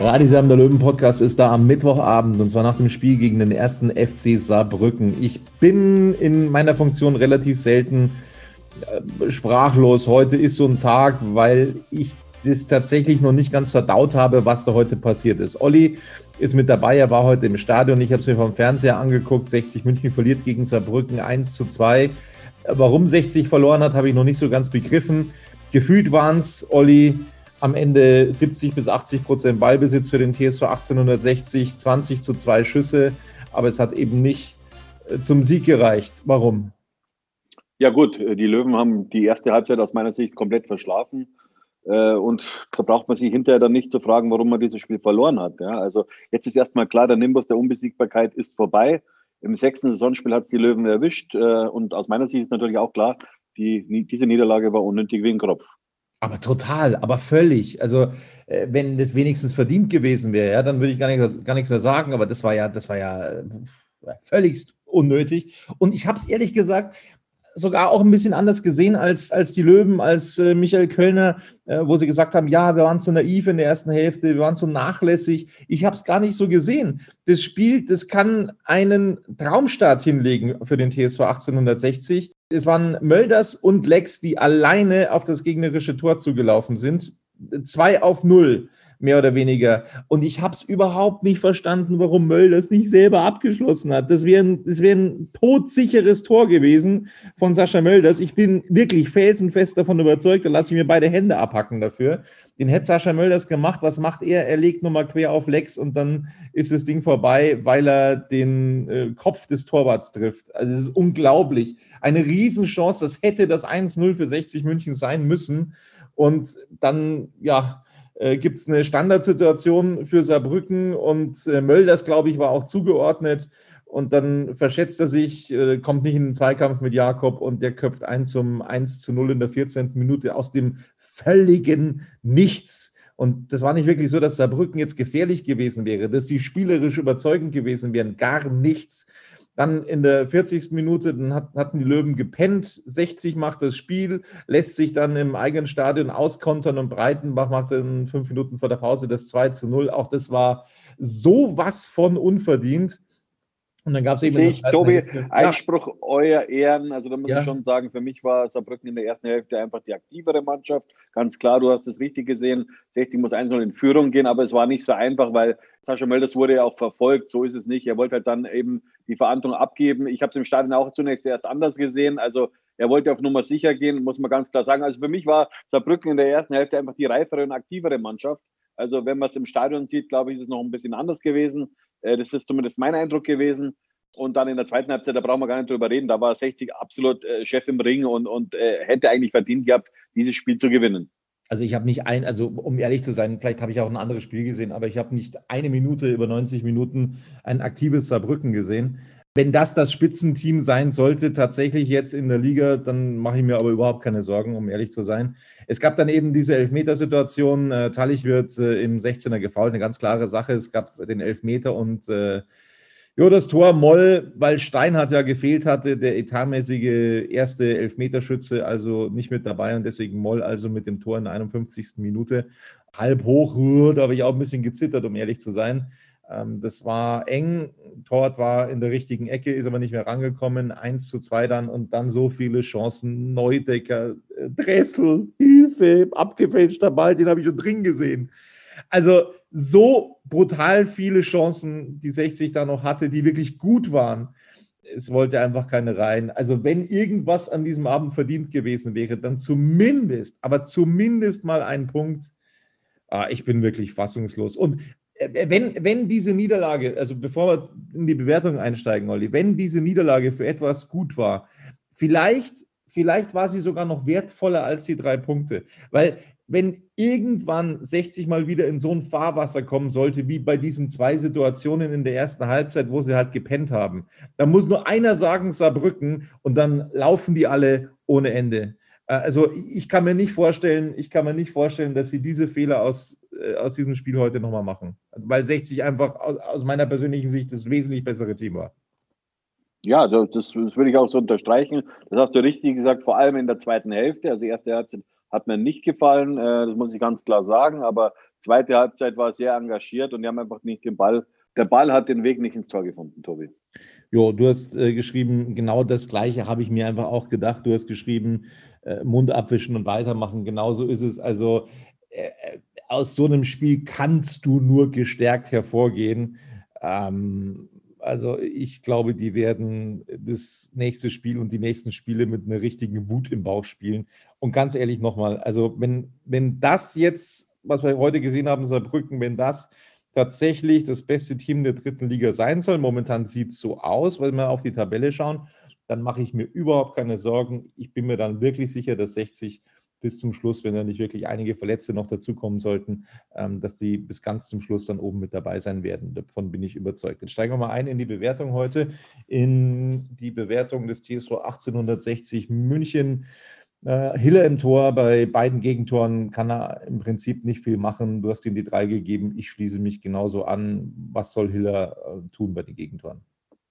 Radisam, der Löwen-Podcast ist da am Mittwochabend und zwar nach dem Spiel gegen den ersten FC Saarbrücken. Ich bin in meiner Funktion relativ selten äh, sprachlos. Heute ist so ein Tag, weil ich das tatsächlich noch nicht ganz verdaut habe, was da heute passiert ist. Olli ist mit dabei, er war heute im Stadion, ich habe es mir vom Fernseher angeguckt. 60 München verliert gegen Saarbrücken 1 zu 2. Warum 60 verloren hat, habe ich noch nicht so ganz begriffen. Gefühlt waren es, Olli, am Ende 70 bis 80 Prozent Ballbesitz für den TSV 1860, 20 zu 2 Schüsse, aber es hat eben nicht äh, zum Sieg gereicht. Warum? Ja gut, äh, die Löwen haben die erste Halbzeit aus meiner Sicht komplett verschlafen. Äh, Und da braucht man sich hinterher dann nicht zu fragen, warum man dieses Spiel verloren hat. Also jetzt ist erstmal klar, der Nimbus der Unbesiegbarkeit ist vorbei. Im sechsten Saisonspiel hat es die Löwen erwischt. Und aus meiner Sicht ist natürlich auch klar, die, diese Niederlage war unnötig wie ein Kropf. Aber total, aber völlig. Also, äh, wenn das wenigstens verdient gewesen wäre, ja, dann würde ich gar, nicht, gar nichts mehr sagen, aber das war ja, das war ja äh, völligst unnötig. Und ich habe es ehrlich gesagt sogar auch ein bisschen anders gesehen als, als die Löwen, als äh, Michael Kölner, äh, wo sie gesagt haben, ja, wir waren zu naiv in der ersten Hälfte, wir waren zu nachlässig. Ich habe es gar nicht so gesehen. Das Spiel, das kann einen Traumstart hinlegen für den TSV 1860. Es waren Mölders und Lex, die alleine auf das gegnerische Tor zugelaufen sind. Zwei auf null mehr oder weniger. Und ich habe es überhaupt nicht verstanden, warum Möll das nicht selber abgeschlossen hat. Das wäre ein, das wär ein todsicheres Tor gewesen von Sascha Mölders. Ich bin wirklich felsenfest davon überzeugt, da lasse ich mir beide Hände abhacken dafür. Den hätte Sascha Mölders gemacht. Was macht er? Er legt nochmal quer auf Lex und dann ist das Ding vorbei, weil er den äh, Kopf des Torwarts trifft. Also es ist unglaublich. Eine Riesenchance. Das hätte das 1-0 für 60 München sein müssen. Und dann, ja, gibt es eine Standardsituation für Saarbrücken und äh, Mölders, glaube ich, war auch zugeordnet. Und dann verschätzt er sich, äh, kommt nicht in den Zweikampf mit Jakob und der köpft ein zum 1 zu 0 in der 14. Minute aus dem völligen Nichts. Und das war nicht wirklich so, dass Saarbrücken jetzt gefährlich gewesen wäre, dass sie spielerisch überzeugend gewesen wären. Gar nichts. Dann in der 40. Minute dann hat, hatten die Löwen gepennt. 60 macht das Spiel, lässt sich dann im eigenen Stadion auskontern und Breitenbach macht dann fünf Minuten vor der Pause das 2 zu 0. Auch das war sowas von unverdient. Und dann gab es eben. Sehe ich, Tobi, Ja. Einspruch euer Ehren. Also da muss Ja. ich schon sagen, für mich war Saarbrücken in der ersten Hälfte einfach die aktivere Mannschaft. Ganz klar, du hast es richtig gesehen. 60 muss 1-0 in Führung gehen, aber es war nicht so einfach, weil Sascha Mölders wurde ja auch verfolgt. So ist es nicht. Er wollte halt dann eben die Verantwortung abgeben. Ich habe es im Stadion auch zunächst erst anders gesehen. Also er wollte auf Nummer sicher gehen, muss man ganz klar sagen. Also für mich war Saarbrücken in der ersten Hälfte einfach die reifere und aktivere Mannschaft. Also wenn man es im Stadion sieht, glaube ich, ist es noch ein bisschen anders gewesen. Äh, Das ist zumindest mein Eindruck gewesen. Und dann in der zweiten Halbzeit, da brauchen wir gar nicht drüber reden, da war 60 absolut äh, Chef im Ring und, und äh, hätte eigentlich verdient gehabt, dieses Spiel zu gewinnen. Also ich habe nicht ein, also um ehrlich zu sein, vielleicht habe ich auch ein anderes Spiel gesehen, aber ich habe nicht eine Minute über 90 Minuten ein aktives Saarbrücken gesehen. Wenn das das Spitzenteam sein sollte, tatsächlich jetzt in der Liga, dann mache ich mir aber überhaupt keine Sorgen, um ehrlich zu sein. Es gab dann eben diese Elfmetersituation. Äh, Tallich wird äh, im 16er gefault, eine ganz klare Sache. Es gab den Elfmeter und äh, Ja, das Tor Moll, weil Steinhardt ja gefehlt hatte, der etatmäßige erste Elfmeterschütze, also nicht mit dabei und deswegen Moll also mit dem Tor in der 51. Minute. Halb hoch, da habe ich auch ein bisschen gezittert, um ehrlich zu sein. Ähm, das war eng. Tort war in der richtigen Ecke, ist aber nicht mehr rangekommen. 1 zu 2 dann und dann so viele Chancen. Neudecker, äh, Dressel, Hilfe, abgefälschter Ball, den habe ich schon drin gesehen. Also so brutal viele Chancen, die 60 da noch hatte, die wirklich gut waren. Es wollte einfach keine rein. Also wenn irgendwas an diesem Abend verdient gewesen wäre, dann zumindest, aber zumindest mal ein Punkt. Ah, ich bin wirklich fassungslos. Und äh, wenn, wenn diese Niederlage, also bevor wir in die Bewertung einsteigen, Olli, wenn diese Niederlage für etwas gut war, vielleicht, vielleicht war sie sogar noch wertvoller als die drei Punkte. Weil wenn irgendwann 60 mal wieder in so ein Fahrwasser kommen sollte, wie bei diesen zwei Situationen in der ersten Halbzeit, wo sie halt gepennt haben, dann muss nur einer sagen Saarbrücken und dann laufen die alle ohne Ende. Äh, also ich kann mir nicht vorstellen, ich kann mir nicht vorstellen, dass sie diese Fehler aus, äh, aus diesem Spiel heute nochmal machen. Weil 60 einfach aus, meiner persönlichen Sicht das wesentlich bessere Team war. Ja, das, das, würde ich auch so unterstreichen. Das hast du richtig gesagt, vor allem in der zweiten Hälfte. Also die erste Halbzeit hat mir nicht gefallen, äh, das muss ich ganz klar sagen. Aber zweite Halbzeit war sehr engagiert und die haben einfach nicht den Ball. Der Ball hat den Weg nicht ins Tor gefunden, Tobi. Jo, du hast äh, geschrieben, genau das Gleiche habe ich mir einfach auch gedacht. Du hast geschrieben, äh, Mund abwischen und weitermachen. Genauso ist es. Also aus so einem Spiel kannst du nur gestärkt hervorgehen. Ähm, also ich glaube, die werden das nächste Spiel und die nächsten Spiele mit einer richtigen Wut im Bauch spielen. Und ganz ehrlich nochmal, also wenn, wenn das jetzt, was wir heute gesehen haben, Saarbrücken, wenn das tatsächlich das beste Team der dritten Liga sein soll, momentan sieht es so aus, weil wir auf die Tabelle schauen, dann mache ich mir überhaupt keine Sorgen. Ich bin mir dann wirklich sicher, dass 60 bis zum Schluss, wenn da nicht wirklich einige Verletzte noch dazukommen sollten, ähm, dass die bis ganz zum Schluss dann oben mit dabei sein werden. Davon bin ich überzeugt. Jetzt steigen wir mal ein in die Bewertung heute, in die Bewertung des TSV 1860 München. Äh, Hille im Tor, bei beiden Gegentoren kann er im Prinzip nicht viel machen. Du hast ihm die drei gegeben. Ich schließe mich genauso an. Was soll Hiller äh, tun bei den Gegentoren?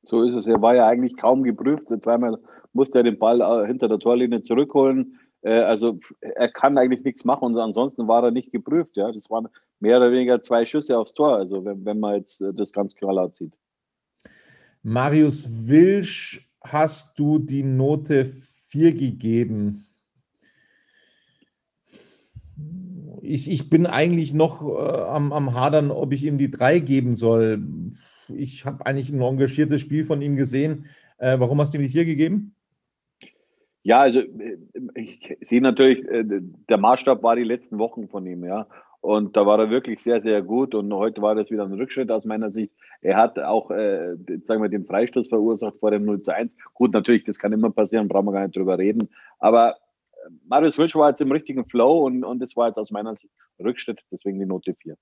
So ist es. Er war ja eigentlich kaum geprüft. Zweimal musste er den Ball äh, hinter der Torlinie zurückholen. Also er kann eigentlich nichts machen und ansonsten war er nicht geprüft. Ja, das waren mehr oder weniger zwei Schüsse aufs Tor. Also wenn, wenn man jetzt das ganz klar sieht. Marius Wilsch, hast du die Note 4 gegeben? Ich, ich bin eigentlich noch äh, am, am Hadern, ob ich ihm die 3 geben soll. Ich habe eigentlich ein engagiertes Spiel von ihm gesehen. Äh, warum hast du ihm die 4 gegeben? Ja, also äh, ich sehe natürlich, äh, der Maßstab war die letzten Wochen von ihm, ja. Und da war er wirklich sehr, sehr gut. Und heute war das wieder ein Rückschritt aus meiner Sicht. Er hat auch, äh, sagen wir, den Freistoß verursacht vor dem 0 zu 1. Gut, natürlich, das kann immer passieren, brauchen wir gar nicht drüber reden. Aber Marius Wilsch war jetzt im richtigen Flow und, und das war jetzt aus meiner Sicht Rückschritt, deswegen die Note 4.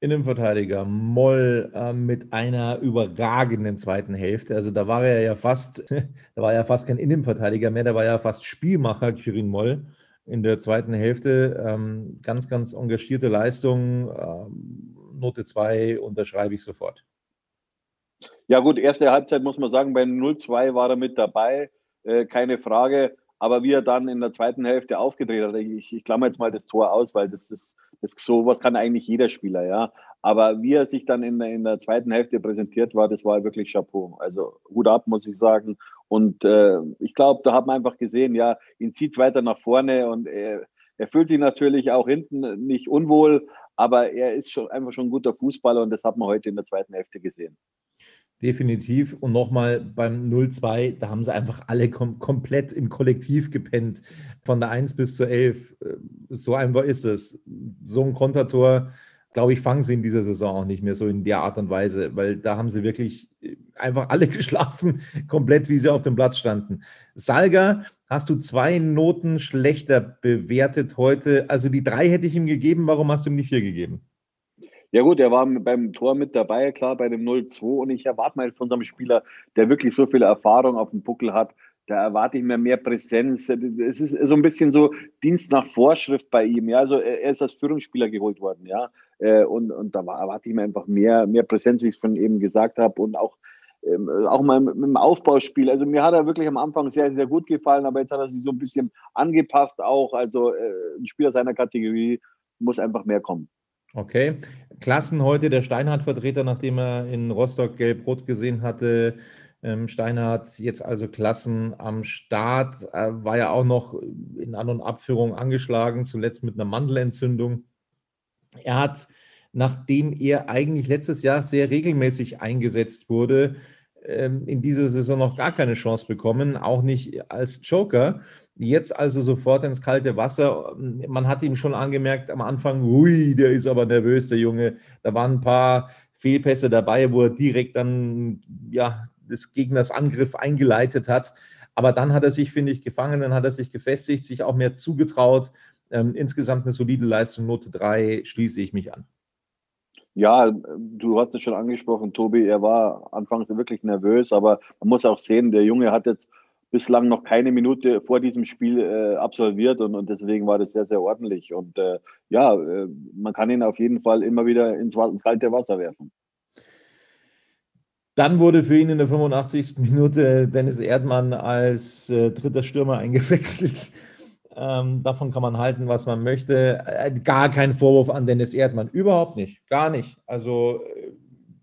Innenverteidiger Moll äh, mit einer überragenden zweiten Hälfte. Also da war er ja fast, da war er fast kein Innenverteidiger mehr, da war ja fast Spielmacher, Kirin Moll in der zweiten Hälfte. Ähm, ganz, ganz engagierte Leistung. Ähm, Note 2 unterschreibe ich sofort. Ja gut, erste Halbzeit muss man sagen, bei 0-2 war er mit dabei, äh, keine Frage. Aber wie er dann in der zweiten Hälfte aufgedreht hat, ich, ich klammer jetzt mal das Tor aus, weil das ist, das, sowas kann eigentlich jeder Spieler, ja. Aber wie er sich dann in, in der zweiten Hälfte präsentiert war, das war wirklich Chapeau. Also Hut ab, muss ich sagen. Und äh, ich glaube, da hat man einfach gesehen, ja, ihn zieht weiter nach vorne und er, er fühlt sich natürlich auch hinten nicht unwohl, aber er ist schon einfach schon ein guter Fußballer und das hat man heute in der zweiten Hälfte gesehen. Definitiv. Und nochmal beim 0-2, da haben sie einfach alle kom komplett im Kollektiv gepennt. Von der 1 bis zur 11. Äh, so einfach ist es. So ein Kontertor, glaube ich, fangen sie in dieser Saison auch nicht mehr so in der Art und Weise, weil da haben sie wirklich äh, einfach alle geschlafen, komplett wie sie auf dem Platz standen. Salga, hast du zwei Noten schlechter bewertet heute. Also die drei hätte ich ihm gegeben. Warum hast du ihm die vier gegeben? Ja gut, er war beim Tor mit dabei, klar, bei dem 0-2 und ich erwarte mal von so einem Spieler, der wirklich so viel Erfahrung auf dem Buckel hat, da erwarte ich mir mehr Präsenz. Es ist so ein bisschen so Dienst nach Vorschrift bei ihm. Ja, also er ist als Führungsspieler geholt worden, ja. Äh, und, und da erwarte ich mir einfach mehr, mehr Präsenz, wie ich es von eben gesagt habe. Und auch, ähm, auch mal mit dem Aufbauspiel. Also mir hat er wirklich am Anfang sehr, sehr gut gefallen, aber jetzt hat er sich so ein bisschen angepasst auch. Also äh, ein Spieler seiner Kategorie muss einfach mehr kommen. Okay. Klassen heute der Steinhardt-Vertreter, nachdem er in Rostock gelb-rot gesehen hatte. Ähm, Steinhardt jetzt also Klassen am Start, äh, war ja auch noch in An- und Abführung angeschlagen, zuletzt mit einer Mandelentzündung. Er hat, nachdem er eigentlich letztes Jahr sehr regelmäßig eingesetzt wurde, in dieser Saison noch gar keine Chance bekommen, auch nicht als Joker. Jetzt also sofort ins kalte Wasser. Man hat ihm schon angemerkt am Anfang, ui, der ist aber nervös, der Junge. Da waren ein paar Fehlpässe dabei, wo er direkt dann ja, des Gegners Angriff eingeleitet hat. Aber dann hat er sich, finde ich, gefangen, dann hat er sich gefestigt, sich auch mehr zugetraut. Ähm, insgesamt eine solide Leistung, Note 3, schließe ich mich an. Ja, du hast es schon angesprochen, Tobi. Er war anfangs wirklich nervös, aber man muss auch sehen, der Junge hat jetzt bislang noch keine Minute vor diesem Spiel äh, absolviert und, und, deswegen war das sehr, sehr ordentlich. Und äh, ja, äh, man kann ihn auf jeden Fall immer wieder ins, ins kalte Wasser werfen. Dann wurde für ihn in der 85. Minute Dennis Erdmann als äh, dritter Stürmer eingewechselt. Ähm, davon kann man halten, was man möchte. Äh, gar kein Vorwurf an Dennis Erdmann. Überhaupt nicht. Gar nicht. Also äh,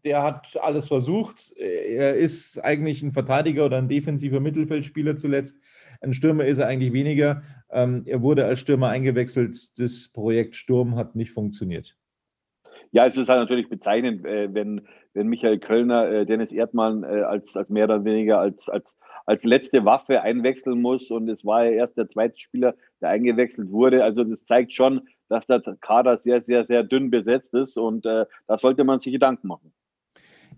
der hat alles versucht. Er ist eigentlich ein Verteidiger oder ein defensiver Mittelfeldspieler zuletzt. Ein Stürmer ist er eigentlich weniger. Ähm, er wurde als Stürmer eingewechselt. Das Projekt Sturm hat nicht funktioniert. Ja, es ist halt natürlich bezeichnend, äh, wenn, wenn Michael Kölner äh, Dennis Erdmann äh, als, als mehr oder weniger als, als, als letzte Waffe einwechseln muss. Und es war ja erst der zweite Spieler, der eingewechselt wurde. Also das zeigt schon, dass der Kader sehr, sehr, sehr dünn besetzt ist. Und äh, da sollte man sich Gedanken machen.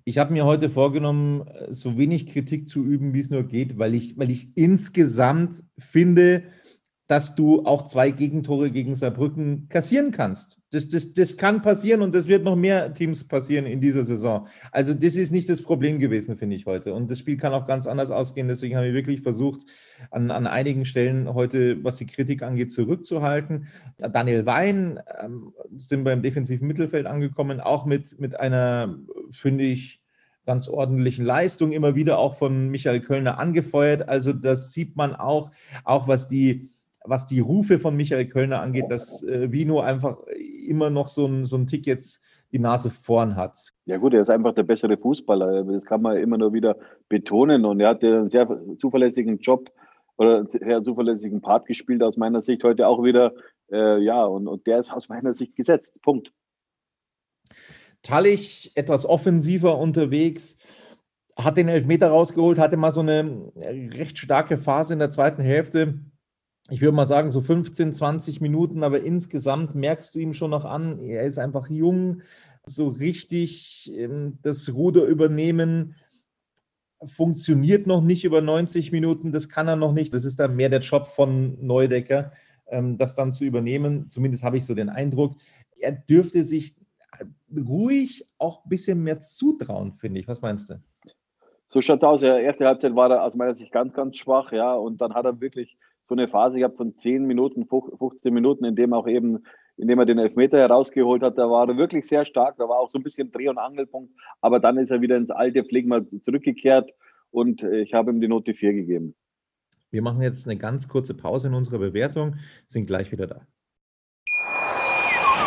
Ich habe mir heute vorgenommen, so wenig Kritik zu üben, wie es nur geht, weil ich, weil ich insgesamt finde, dass du auch zwei Gegentore gegen Saarbrücken kassieren kannst. Das, das, das kann passieren und das wird noch mehr Teams passieren in dieser Saison. Also das ist nicht das Problem gewesen, finde ich heute. Und das Spiel kann auch ganz anders ausgehen. Deswegen haben wir wirklich versucht, an, an einigen Stellen heute, was die Kritik angeht, zurückzuhalten. Daniel Wein ähm, sind beim defensiven Mittelfeld angekommen, auch mit, mit einer, finde ich, ganz ordentlichen Leistung, immer wieder auch von Michael Kölner angefeuert. Also das sieht man auch, auch was die was die Rufe von Michael Kölner angeht, dass äh, Vino einfach immer noch so ein, so ein Tick jetzt die Nase vorn hat. Ja gut, er ist einfach der bessere Fußballer. Das kann man immer nur wieder betonen. Und er hat einen sehr zuverlässigen Job oder einen sehr zuverlässigen Part gespielt aus meiner Sicht heute auch wieder. Äh, ja, und, und der ist aus meiner Sicht gesetzt. Punkt. Tallich etwas offensiver unterwegs, hat den Elfmeter rausgeholt, hatte mal so eine recht starke Phase in der zweiten Hälfte ich würde mal sagen, so 15, 20 Minuten, aber insgesamt merkst du ihm schon noch an, er ist einfach jung, so richtig ähm, das Ruder übernehmen funktioniert noch nicht über 90 Minuten, das kann er noch nicht. Das ist dann mehr der Job von Neudecker, ähm, das dann zu übernehmen. Zumindest habe ich so den Eindruck. Er dürfte sich ruhig auch ein bisschen mehr zutrauen, finde ich. Was meinst du? So schaut es aus. Ja, erste Halbzeit war er aus meiner Sicht ganz, ganz schwach, ja, und dann hat er wirklich so eine Phase gehabt von 10 Minuten, 15 Minuten, in dem auch eben, in dem er den Elfmeter herausgeholt hat. Da war er wirklich sehr stark. Da war auch so ein bisschen Dreh- und Angelpunkt. Aber dann ist er wieder ins alte Pflegmal zurückgekehrt und äh, ich habe ihm die Note 4 gegeben. Wir machen jetzt eine ganz kurze Pause in unserer Bewertung, sind gleich wieder da.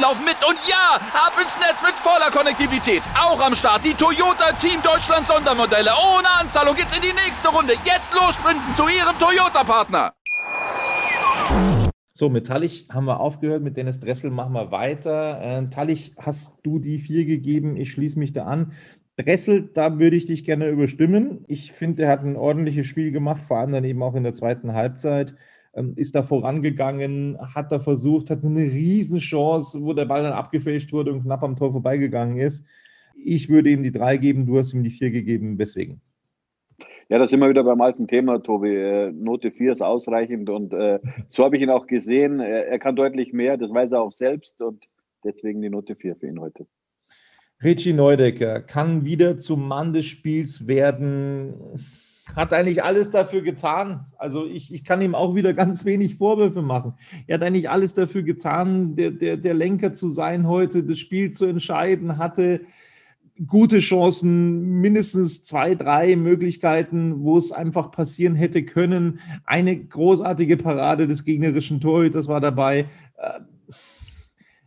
laufen mit. Und ja, ab ins Netz mit voller Konnektivität. Auch am Start die Toyota Team Deutschland Sondermodelle. Ohne Anzahlung geht's in die nächste Runde. Jetzt los sprinten zu ihrem Toyota-Partner. So, mit Tallich haben wir aufgehört, mit Dennis Dressel machen wir weiter. Äh, Tallich, hast du die vier gegeben? Ich schließe mich da an Dressel, da würde ich dich gerne überstimmen. Ich finde, er hat ein ordentliches Spiel gemacht, vor allem dann eben auch in der zweiten Halbzeit. Ähm, ist da vorangegangen, hat da versucht, hat eine Riesenchance, wo der Ball dann abgefälscht wurde und knapp am Tor vorbeigegangen ist. Ich würde ihm die drei geben, du hast ihm die vier gegeben. Weswegen? Ja, da sind wir wieder beim alten Thema, Tobi. Äh, Note 4 ist ausreichend und äh, so habe ich ihn auch gesehen. Er, er, kann deutlich mehr, das weiß er auch selbst und deswegen die Note 4 für ihn heute. Richie Neudecker kann wieder zum Mann des Spiels werden. Hat eigentlich alles dafür getan. Also ich, ich kann ihm auch wieder ganz wenig Vorwürfe machen. Er hat eigentlich alles dafür getan, der, der, der Lenker zu sein heute, das Spiel zu entscheiden, hatte gute Chancen, mindestens zwei, drei Möglichkeiten, wo es einfach passieren hätte können. Eine großartige Parade des gegnerischen Torhüters war dabei. Äh,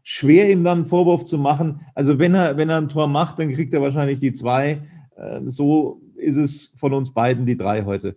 schwer ihm dann einen Vorwurf zu machen. Also wenn er, wenn er ein Tor macht, dann kriegt er wahrscheinlich die zwei. Äh, so ist es von uns beiden die drei heute.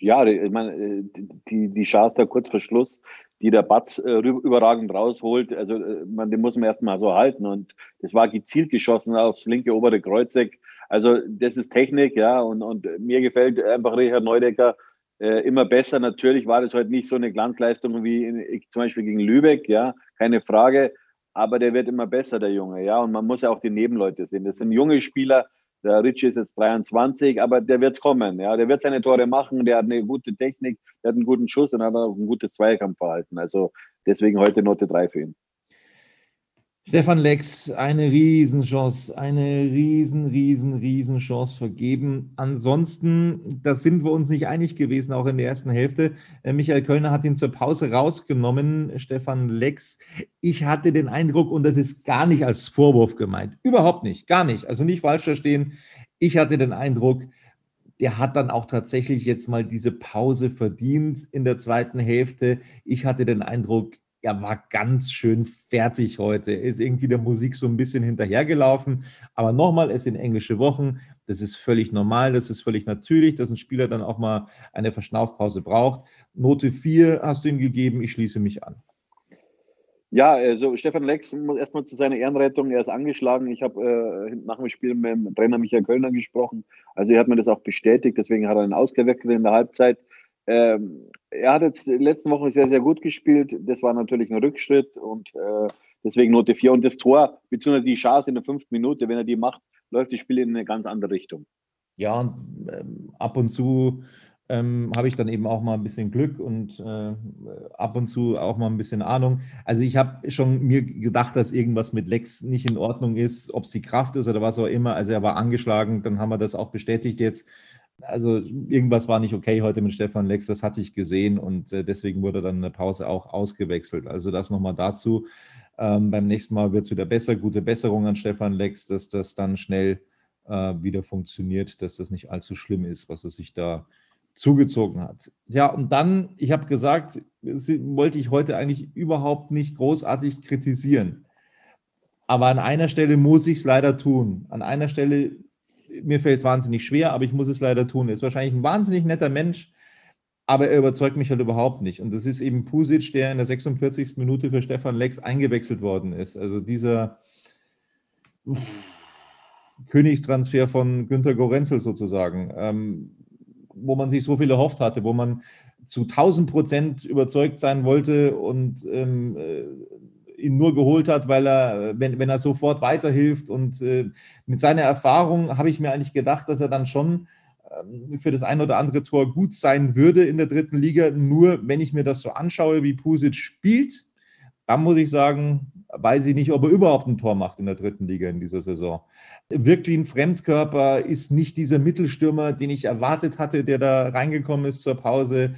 Ja, ich meine, die, die Chance da kurz vor Schluss, die der Batz äh, überragend rausholt. Also äh, man, den muss man erstmal so halten. Und das war gezielt geschossen aufs linke obere Kreuzeck. Also das ist Technik, ja. Und, und mir gefällt einfach Richard Neudecker äh, immer besser. Natürlich war das heute nicht so eine Glanzleistung wie in, zum Beispiel gegen Lübeck, ja, keine Frage. Aber der wird immer besser, der Junge, ja. Und man muss ja auch die Nebenleute sehen. Das sind junge Spieler, der Ritchie ist jetzt 23, aber der wird kommen. Ja, der wird seine Tore machen. Der hat eine gute Technik, der hat einen guten Schuss und hat auch ein gutes Zweikampfverhalten. Also deswegen heute Note 3 für ihn. Stefan Lex, eine Riesenchance, eine riesen, riesen, riesen Chance vergeben. Ansonsten, da sind wir uns nicht einig gewesen, auch in der ersten Hälfte. Äh, Michael Kölner hat ihn zur Pause rausgenommen, Stefan Lex. Ich hatte den Eindruck, und das ist gar nicht als Vorwurf gemeint, überhaupt nicht, gar nicht, also nicht falsch verstehen. Ich hatte den Eindruck, der hat dann auch tatsächlich jetzt mal diese Pause verdient in der zweiten Hälfte. Ich hatte den Eindruck, er war ganz schön fertig heute. Er ist irgendwie der Musik so ein bisschen hinterhergelaufen. Aber nochmal, es sind englische Wochen. Das ist völlig normal, das ist völlig natürlich, dass ein Spieler dann auch mal eine Verschnaufpause braucht. Note 4 hast du ihm gegeben, ich schließe mich an. Ja, also Stefan Lex muss erstmal zu seiner Ehrenrettung, er ist angeschlagen. Ich habe äh, nach dem Spiel mit dem Trainer Michael Kölner gesprochen. Also er hat mir das auch bestätigt, deswegen hat er ihn ausgewechselt in der Halbzeit. Ähm, er hat jetzt die letzten Wochen sehr, sehr gut gespielt. Das war natürlich ein Rückschritt und äh, deswegen Note 4. Und das Tor, beziehungsweise die Chance in der fünften Minute, wenn er die macht, läuft das Spiel in eine ganz andere Richtung. Ja, und ähm, ab und zu ähm, habe ich dann eben auch mal ein bisschen Glück und äh, ab und zu auch mal ein bisschen Ahnung. Also ich habe schon mir gedacht, dass irgendwas mit Lex nicht in Ordnung ist, ob es die Kraft ist oder was auch immer. Also er war angeschlagen, dann haben wir das auch bestätigt jetzt. Also irgendwas war nicht okay heute mit Stefan Lex, das hatte ich gesehen und äh, deswegen wurde dann eine Pause auch ausgewechselt. Also das nochmal dazu. Ähm, beim nächsten Mal wird es wieder besser. Gute Besserung an Stefan Lex, dass das dann schnell äh, wieder funktioniert, dass das nicht allzu schlimm ist, was er sich da zugezogen hat. Ja, und dann, ich habe gesagt, wollte ich heute eigentlich überhaupt nicht großartig kritisieren. Aber an einer Stelle muss ich es leider tun. An einer Stelle mir fällt es wahnsinnig schwer, aber ich muss es leider tun. Er ist wahrscheinlich ein wahnsinnig netter Mensch, aber er überzeugt mich halt überhaupt nicht. Und das ist eben Pusic, der in der 46. Minute für Stefan Lex eingewechselt worden ist. Also dieser Königstransfer von Günter Gorenzel sozusagen, ähm, wo man sich so viel erhofft hatte, wo man zu 1000 Prozent überzeugt sein wollte und ähm, äh, ihn nur geholt hat, weil er, wenn, wenn er sofort weiterhilft. Und äh, mit seiner Erfahrung habe ich mir eigentlich gedacht, dass er dann schon ähm, für das ein oder andere Tor gut sein würde in der dritten Liga. Nur wenn ich mir das so anschaue, wie Pusic spielt, dann muss ich sagen, weiß ich nicht, ob er überhaupt ein Tor macht in der dritten Liga in dieser Saison. Wirkt wie ein Fremdkörper, ist nicht dieser Mittelstürmer, den ich erwartet hatte, der da reingekommen ist zur Pause.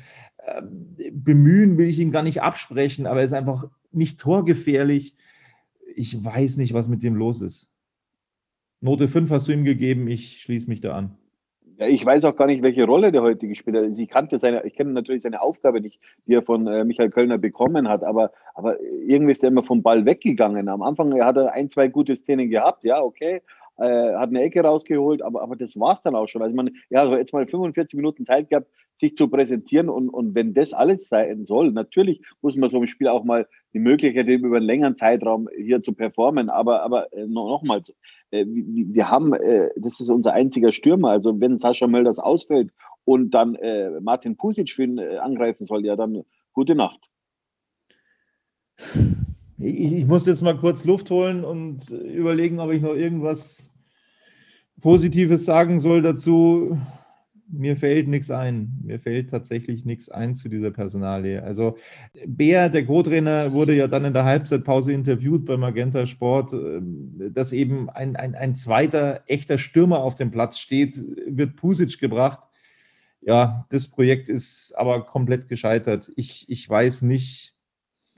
Bemühen will ich ihm gar nicht absprechen, aber er ist einfach nicht torgefährlich. Ich weiß nicht, was mit dem los ist. Note 5 hast du ihm gegeben, ich schließe mich da an. Ja, ich weiß auch gar nicht, welche Rolle der heute gespielt hat. Also ich kannte seine, ich kenne natürlich seine Aufgabe nicht, die er von äh, Michael Kölner bekommen hat, aber, aber irgendwie ist er immer vom Ball weggegangen. Am Anfang hat er ein, zwei gute Szenen gehabt, ja, okay, äh, hat eine Ecke rausgeholt, aber, aber das war es dann auch schon. Also man, ja, also jetzt mal 45 Minuten Zeit gehabt, sich zu präsentieren und, und wenn das alles sein soll, natürlich muss man so im Spiel auch mal die Möglichkeit haben, über einen längeren Zeitraum hier zu performen, aber, aber äh, nochmals, äh, wir haben, äh, das ist unser einziger Stürmer, also wenn Sascha Mölders ausfällt und dann Martin Pusic für ihn angreifen soll, ja dann gute Nacht. Ich muss jetzt mal kurz Luft holen und überlegen, ob ich noch irgendwas Positives sagen soll dazu. Mir fällt nichts ein. Mir fällt tatsächlich nichts ein zu dieser Personalie. Also Bär, der Co-Trainer, wurde ja dann in der Halbzeitpause interviewt bei Magenta Sport, ähm, dass eben ein, ein, ein zweiter echter Stürmer auf dem Platz steht, wird Pusic gebracht. Ja, das Projekt ist aber komplett gescheitert. Ich, ich weiß nicht,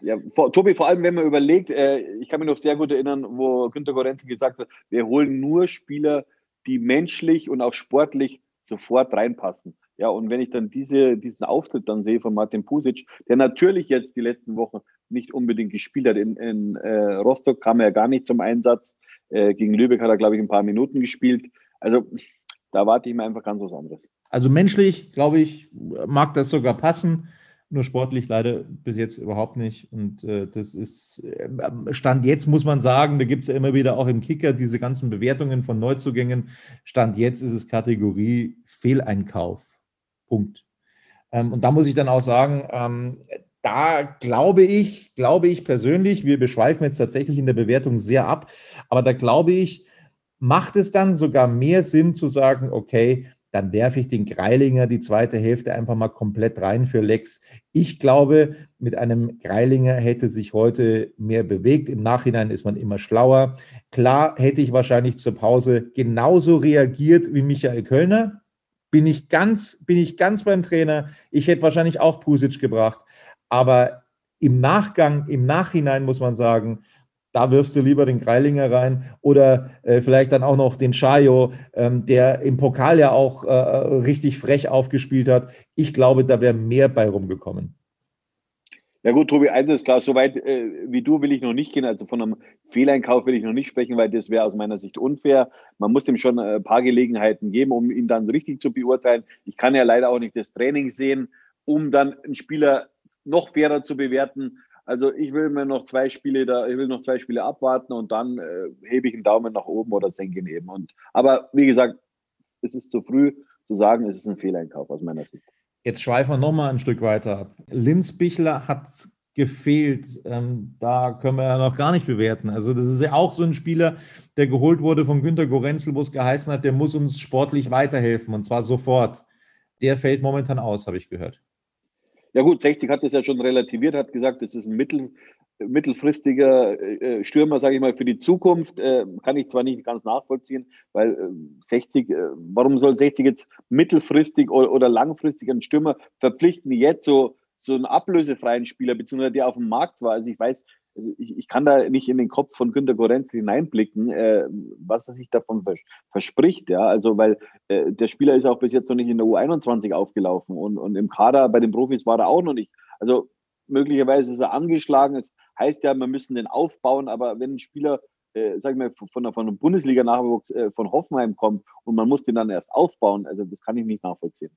ja, vor, Tobi, vor allem, wenn man überlegt, äh, ich kann mich noch sehr gut erinnern, wo Günter Gorenzi gesagt hat, wir holen nur Spieler, die menschlich und auch sportlich sofort reinpassen. Ja, und wenn ich dann diese, diesen Auftritt dann sehe von Martin Pusic, der natürlich jetzt die letzten Wochen nicht unbedingt gespielt hat. In, in äh, Rostock kam er gar nicht zum Einsatz. Äh, gegen Lübeck hat er, glaube ich, ein paar Minuten gespielt. Also da warte ich mir einfach ganz was anderes. Also menschlich, glaube ich, mag das sogar passen nur sportlich leider bis jetzt überhaupt nicht. Und äh, das ist äh, Stand jetzt, muss man sagen, da gibt es ja immer wieder auch im Kicker diese ganzen Bewertungen von Neuzugängen. Stand jetzt ist es Kategorie Fehleinkauf. Punkt. Ähm, und da muss ich dann auch sagen, ähm, da glaube ich, glaube ich persönlich, wir beschweifen jetzt tatsächlich in der Bewertung sehr ab, aber da glaube ich, macht es dann sogar mehr Sinn zu sagen, okay, dann werfe ich den Greilinger die zweite Hälfte einfach mal komplett rein für Lex. Ich glaube, mit einem Greilinger hätte sich heute mehr bewegt. Im Nachhinein ist man immer schlauer. Klar hätte ich wahrscheinlich zur Pause genauso reagiert wie Michael Kölner. Bin ich ganz, bin ich ganz beim Trainer. Ich hätte wahrscheinlich auch Pusic gebracht. Aber im Nachgang, im Nachhinein muss man sagen, da wirfst du lieber den Greilinger rein oder äh, vielleicht dann auch noch den Chayo, ähm, der im Pokal ja auch äh, richtig frech aufgespielt hat. Ich glaube, da wäre mehr bei rumgekommen. Ja gut, Tobi, eins ist klar, soweit äh, wie du will ich noch nicht gehen. Also von einem Fehleinkauf will ich noch nicht sprechen, weil das wäre aus meiner Sicht unfair. Man muss ihm schon ein paar Gelegenheiten geben, um ihn dann richtig zu beurteilen. Ich kann ja leider auch nicht das Training sehen, um dann einen Spieler noch fairer zu bewerten. Also ich will mir noch zwei Spiele da, ich will noch zwei Spiele abwarten und dann äh, hebe ich einen Daumen nach oben oder senke ihn eben. Und, aber wie gesagt, es ist zu früh zu sagen, es ist ein Fehleinkauf aus meiner Sicht. Jetzt schweifen wir nochmal ein Stück weiter ab. Linz Bichler hat gefehlt. Ähm, da können wir ja noch gar nicht bewerten. Also, das ist ja auch so ein Spieler, der geholt wurde von Günter Gorenzel, wo es geheißen hat, der muss uns sportlich weiterhelfen und zwar sofort. Der fällt momentan aus, habe ich gehört. Ja gut, 60 hat das ja schon relativiert, hat gesagt, das ist ein mittel, mittelfristiger äh, Stürmer, sage ich mal, für die Zukunft. Äh, kann ich zwar nicht ganz nachvollziehen, weil äh, 60, äh, warum soll 60 jetzt mittelfristig oder, oder langfristig einen Stürmer verpflichten, jetzt so, so einen ablösefreien Spieler, beziehungsweise der auf dem Markt war. Also ich weiß, also ich, ich, kann da nicht in den Kopf von Günter Gorenz hineinblicken, äh, was er sich davon vers verspricht. Ja, also weil äh, der Spieler ist auch bis jetzt noch nicht in der U21 aufgelaufen und, und im Kader bei den Profis war er auch noch nicht. Also möglicherweise ist er angeschlagen. Es heißt ja, wir müssen den aufbauen, aber wenn ein Spieler äh, sag ich mal, von, von einem Bundesliga-Nachwuchs äh, von Hoffenheim kommt und man muss den dann erst aufbauen, also das kann ich nicht nachvollziehen.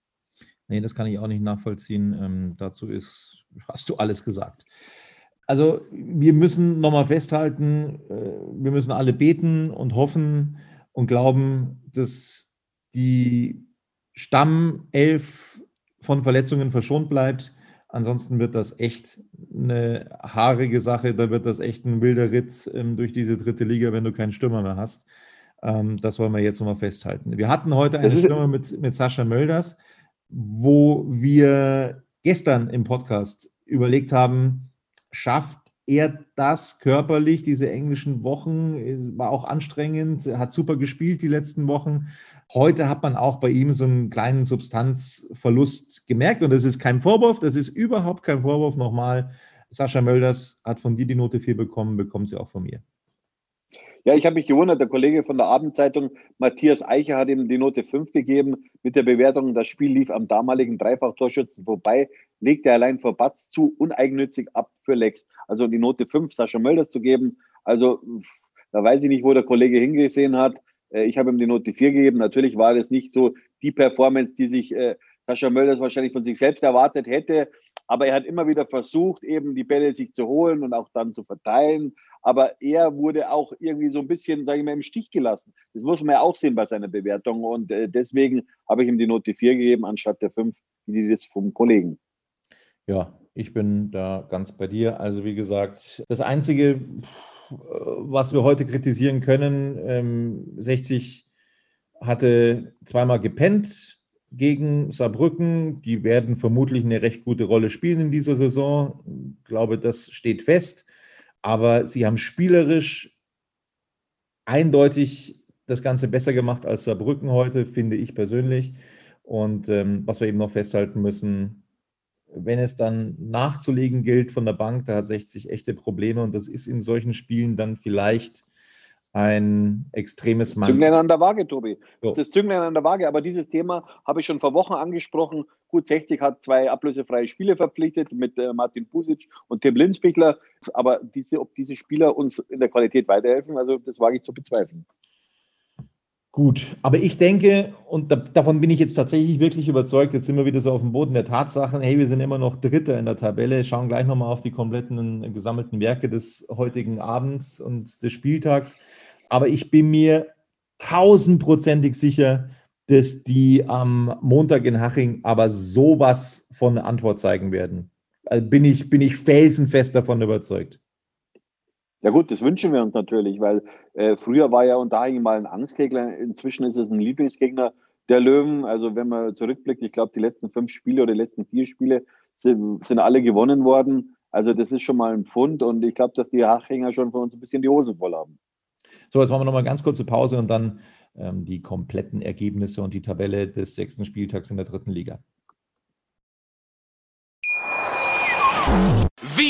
Nee, das kann ich auch nicht nachvollziehen. Ähm, dazu ist, hast du alles gesagt. Also wir müssen nochmal festhalten, äh, wir müssen alle beten und hoffen und glauben, dass die Stammelf von Verletzungen verschont bleibt. Ansonsten wird das echt eine haarige Sache. Da wird das echt ein wilder Ritt ähm, durch diese dritte Liga, wenn du keinen Stürmer mehr hast. Ähm, das wollen wir jetzt nochmal festhalten. Wir hatten heute einen Stürmer mit, mit Sascha Mölders, wo wir gestern im Podcast überlegt haben, schafft er das körperlich, diese englischen Wochen, war auch anstrengend, hat super gespielt die letzten Wochen. Heute hat man auch bei ihm so einen kleinen Substanzverlust gemerkt und das ist kein Vorwurf, das ist überhaupt kein Vorwurf. Nochmal, Sascha Mölders hat von dir die Note 4 bekommen, bekommt sie auch von mir. Ja, ich habe mich gewundert, der Kollege von der Abendzeitung, Matthias Eicher, hat ihm die Note 5 gegeben mit der Bewertung, das Spiel lief am damaligen Dreifach-Torschützen vorbei, legte allein vor Batz zu, uneigennützig ab für Lex. Also die Note 5 Sascha Mölders zu geben, also da weiß ich nicht, wo der Kollege hingesehen hat. Äh, ich habe ihm die Note 4 gegeben. Natürlich war das nicht so die Performance, die sich äh, Sascha Mölders wahrscheinlich von sich selbst erwartet hätte. Aber er hat immer wieder versucht, eben die Bälle sich zu holen und auch dann zu verteilen. Aber er wurde auch irgendwie so ein bisschen, sage ich mal, im Stich gelassen. Das muss man ja auch sehen bei seiner Bewertung. Und äh, deswegen habe ich ihm die Note 4 gegeben, anstatt der 5, wie das vom Kollegen. Ja, ich bin da ganz bei dir. Also wie gesagt, das Einzige, was wir heute kritisieren können, ähm, 60 hatte zweimal gepennt gegen Saarbrücken. Die werden vermutlich eine recht gute Rolle spielen in dieser Saison. Ich glaube, das steht fest. Aber sie haben spielerisch eindeutig das Ganze besser gemacht als Saarbrücken heute, finde ich persönlich. Und ähm, was wir eben noch festhalten müssen, wenn es dann nachzulegen gilt von der Bank, da hat 60 echte Probleme und das ist in solchen Spielen dann vielleicht ein extremes Mann. Zünglein an der Waage, Tobi. Das ist das Zünglein an der Waage, aber dieses Thema habe ich schon vor Wochen angesprochen. Gut, 60 hat zwei ablösefreie Spiele verpflichtet mit äh, Martin Pusic und Tim Linzbichler, aber diese, ob diese Spieler uns in der Qualität weiterhelfen, also das wage ich zu bezweifeln. Gut, aber ich denke, und da, davon bin ich jetzt tatsächlich wirklich überzeugt, jetzt sind wir wieder so auf dem Boden der Tatsachen, hey, wir sind immer noch Dritter in der Tabelle, schauen gleich nochmal auf die kompletten gesammelten Werke des heutigen Abends und des Spieltags. Aber ich bin mir tausendprozentig sicher, dass die am Montag in Haching aber sowas von eine Antwort zeigen werden. Also bin ich, bin ich felsenfest davon überzeugt. Ja gut, das wünschen wir uns natürlich, weil äh, früher war ja Unterhaching mal ein Angstgegner, inzwischen ist es ein Lieblingsgegner der Löwen. Also wenn man zurückblickt, ich glaube, die letzten fünf Spiele oder die letzten vier Spiele sind, sind alle gewonnen worden. Also das ist schon mal ein Pfund und ich glaube, dass die Hachinger schon von uns ein bisschen die Hosen voll haben. So, jetzt machen wir nochmal ganz kurze Pause und dann ähm, die kompletten Ergebnisse und die Tabelle des sechsten Spieltags in der dritten Liga.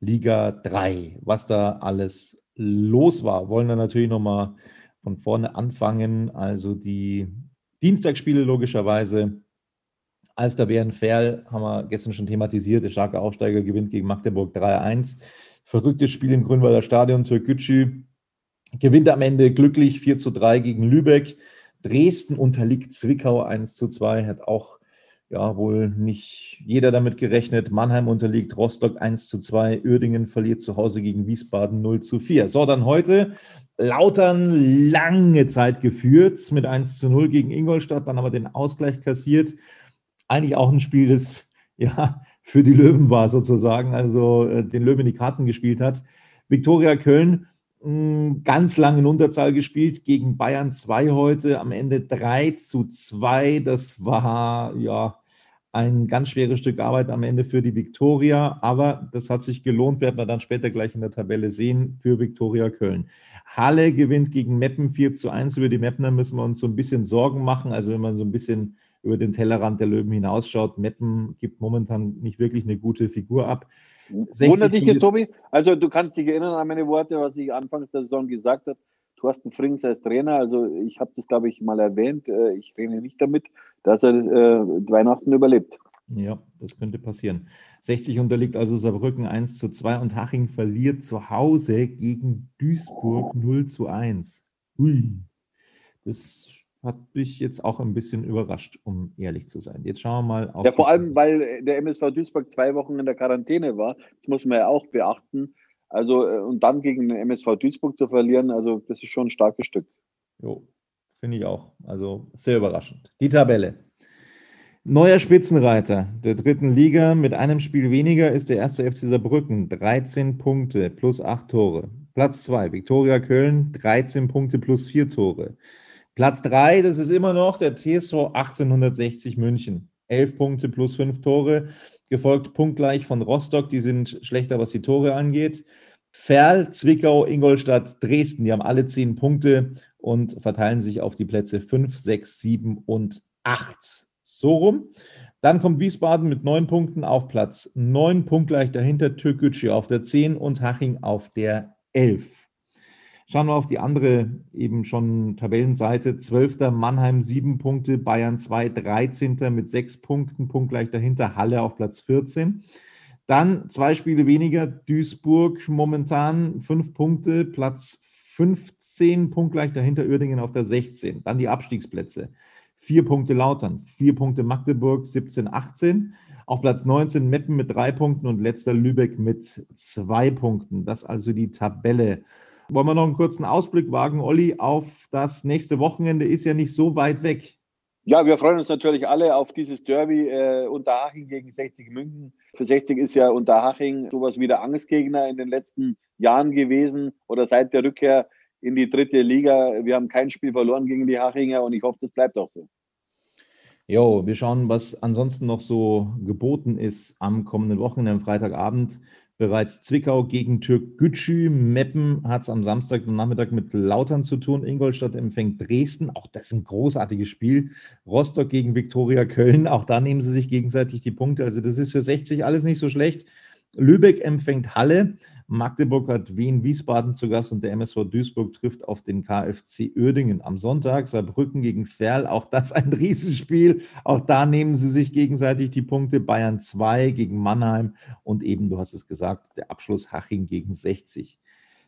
Liga 3, was da alles los war. Wollen wir natürlich nochmal von vorne anfangen. Also die Dienstagsspiele logischerweise. Als der Bärenferl haben wir gestern schon thematisiert. Der starke Aufsteiger gewinnt gegen Magdeburg 3-1. Verrücktes Spiel im Grünwalder Stadion. Türkgücü gewinnt am Ende glücklich 4 3 gegen Lübeck. Dresden unterliegt Zwickau 1 2. Hat auch ja, wohl nicht jeder damit gerechnet. Mannheim unterliegt Rostock 1 zu 2. Uerdingen verliert zu Hause gegen Wiesbaden 0 zu 4. So, dann heute Lautern lange Zeit geführt mit 1 zu 0 gegen Ingolstadt, dann aber den Ausgleich kassiert. Eigentlich auch ein Spiel, das ja für die Löwen war sozusagen, also äh, den Löwen die Karten gespielt hat. Viktoria Köln ganz lange in Unterzahl gespielt gegen Bayern 2 heute, am Ende 3 zu 2. Das war ja ein ganz schweres Stück Arbeit am Ende für die Viktoria, aber das hat sich gelohnt, werden wir dann später gleich in der Tabelle sehen, für Viktoria Köln. Halle gewinnt gegen Meppen 4 zu 1. Über die Meppner müssen wir uns so ein bisschen Sorgen machen. Also wenn man so ein bisschen über den Tellerrand der Löwen hinausschaut, Meppen gibt momentan nicht wirklich eine gute Figur ab. Wundert dich das, Tobi? Also du kannst dich erinnern an meine Worte, was ich anfangs der Saison gesagt habe. Thorsten Frings als Trainer, also ich habe das, glaube ich, mal erwähnt, äh, ich rede nicht damit, dass er äh, Weihnachten überlebt. Ja, das könnte passieren. 60 unterliegt also Saarbrücken 1 zu 2 und Haching verliert zu Hause gegen Duisburg 0 zu 1. Ui. Das hat mich jetzt auch ein bisschen überrascht, um ehrlich zu sein. Jetzt schauen wir mal auf. Ja, vor allem, weil der MSV Duisburg zwei Wochen in der Quarantäne war. Das muss man ja auch beachten. Also, äh, und dann gegen den MSV Duisburg zu verlieren, also das ist schon ein starkes Stück. Jo, finde ich auch. Also sehr überraschend. Die Tabelle. Neuer Spitzenreiter der dritten Liga mit einem Spiel weniger ist der erste FC Saarbrücken. 13 Punkte plus 8 Tore. Platz 2, Viktoria Köln, 13 Punkte plus 4 Tore. Platz 3, das ist immer noch der TSV 1860 München. 11 Punkte plus 5 Tore, gefolgt punktgleich von Rostock, die sind schlechter, was die Tore angeht. Ferl, Zwickau, Ingolstadt, Dresden, die haben alle 10 Punkte und verteilen sich auf die Plätze 5, 6, 7 und 8. So rum. Dann kommt Wiesbaden mit neun Punkten auf Platz 9, punktgleich dahinter Türkgücü auf der 10 und Haching auf der 11. Schauen wir auf die andere eben schon Tabellenseite. 12. Mannheim 7 Punkte, Bayern 2, 13. mit 6 Punkten, punktgleich dahinter Halle auf Platz 14. Dann zwei Spiele weniger, Duisburg momentan 5 Punkte, Platz 15, punktgleich dahinter Uerdingen auf der 16. Dann die Abstiegsplätze. Vier Punkte Lautern, vier Punkte Magdeburg, 17, 18. Auf Platz 19 Meppen mit drei Punkten und letzter Lübeck mit zwei Punkten. Das also die Tabelle. Wollen wir noch einen kurzen Ausblick wagen, Olli, auf das nächste Wochenende? Ist ja nicht so weit weg. Ja, wir freuen uns natürlich alle auf dieses Derby äh, Unterhaching gegen 60 München. Für 60 ist ja Unterhaching sowas wie der Angstgegner in den letzten Jahren gewesen oder seit der Rückkehr in die dritte Liga. Wir haben kein Spiel verloren gegen die Hachinger und ich hoffe, das bleibt auch so. Jo, wir schauen, was ansonsten noch so geboten ist am kommenden Wochenende, am Freitagabend. Bereits Zwickau gegen Türk Gütschü. Meppen hat es am Samstag und Nachmittag mit Lautern zu tun. Ingolstadt empfängt Dresden. Auch das ist ein großartiges Spiel. Rostock gegen Viktoria Köln. Auch da nehmen sie sich gegenseitig die Punkte. Also das ist für 60 alles nicht so schlecht. Lübeck empfängt Halle. Magdeburg hat Wien Wiesbaden zu Gast und der MSV Duisburg trifft auf den KfC Uerdingen am Sonntag. Saarbrücken gegen Ferl, auch das ein Riesenspiel. Auch da nehmen sie sich gegenseitig die Punkte. Bayern 2 gegen Mannheim und eben, du hast es gesagt, der Abschluss Haching gegen 60.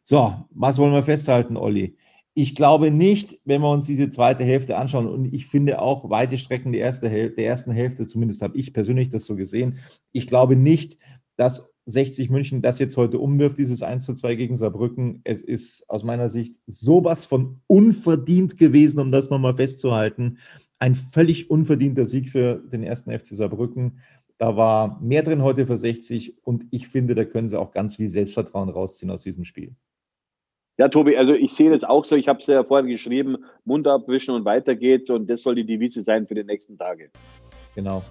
So, was wollen wir festhalten, Olli? Ich glaube nicht, wenn wir uns diese zweite Hälfte anschauen, und ich finde auch weite Strecken der, erste der ersten Hälfte, zumindest habe ich persönlich das so gesehen, ich glaube nicht, dass 60 München das jetzt heute umwirft, dieses 1 zu 2 gegen Saarbrücken. Es ist aus meiner Sicht sowas von unverdient gewesen, um das nochmal festzuhalten. Ein völlig unverdienter Sieg für den ersten FC Saarbrücken. Da war mehr drin heute für 60 und ich finde, da können sie auch ganz viel Selbstvertrauen rausziehen aus diesem Spiel. Ja, Tobi, also ich sehe das auch so. Ich habe es ja vorhin geschrieben: Mund abwischen und weiter geht's. Und das soll die Devise sein für die nächsten Tage. Genau.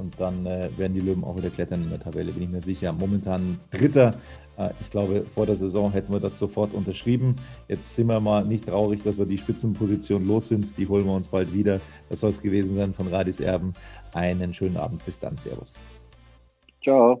Und dann äh, werden die Löwen auch wieder klettern in der Tabelle, bin ich mir sicher. Momentan Dritter. Äh, ich glaube, vor der Saison hätten wir das sofort unterschrieben. Jetzt sind wir mal nicht traurig, dass wir die Spitzenposition los sind. Die holen wir uns bald wieder. Das soll es gewesen sein von Radis Erben. Einen schönen Abend. Bis dann. Servus. Ciao.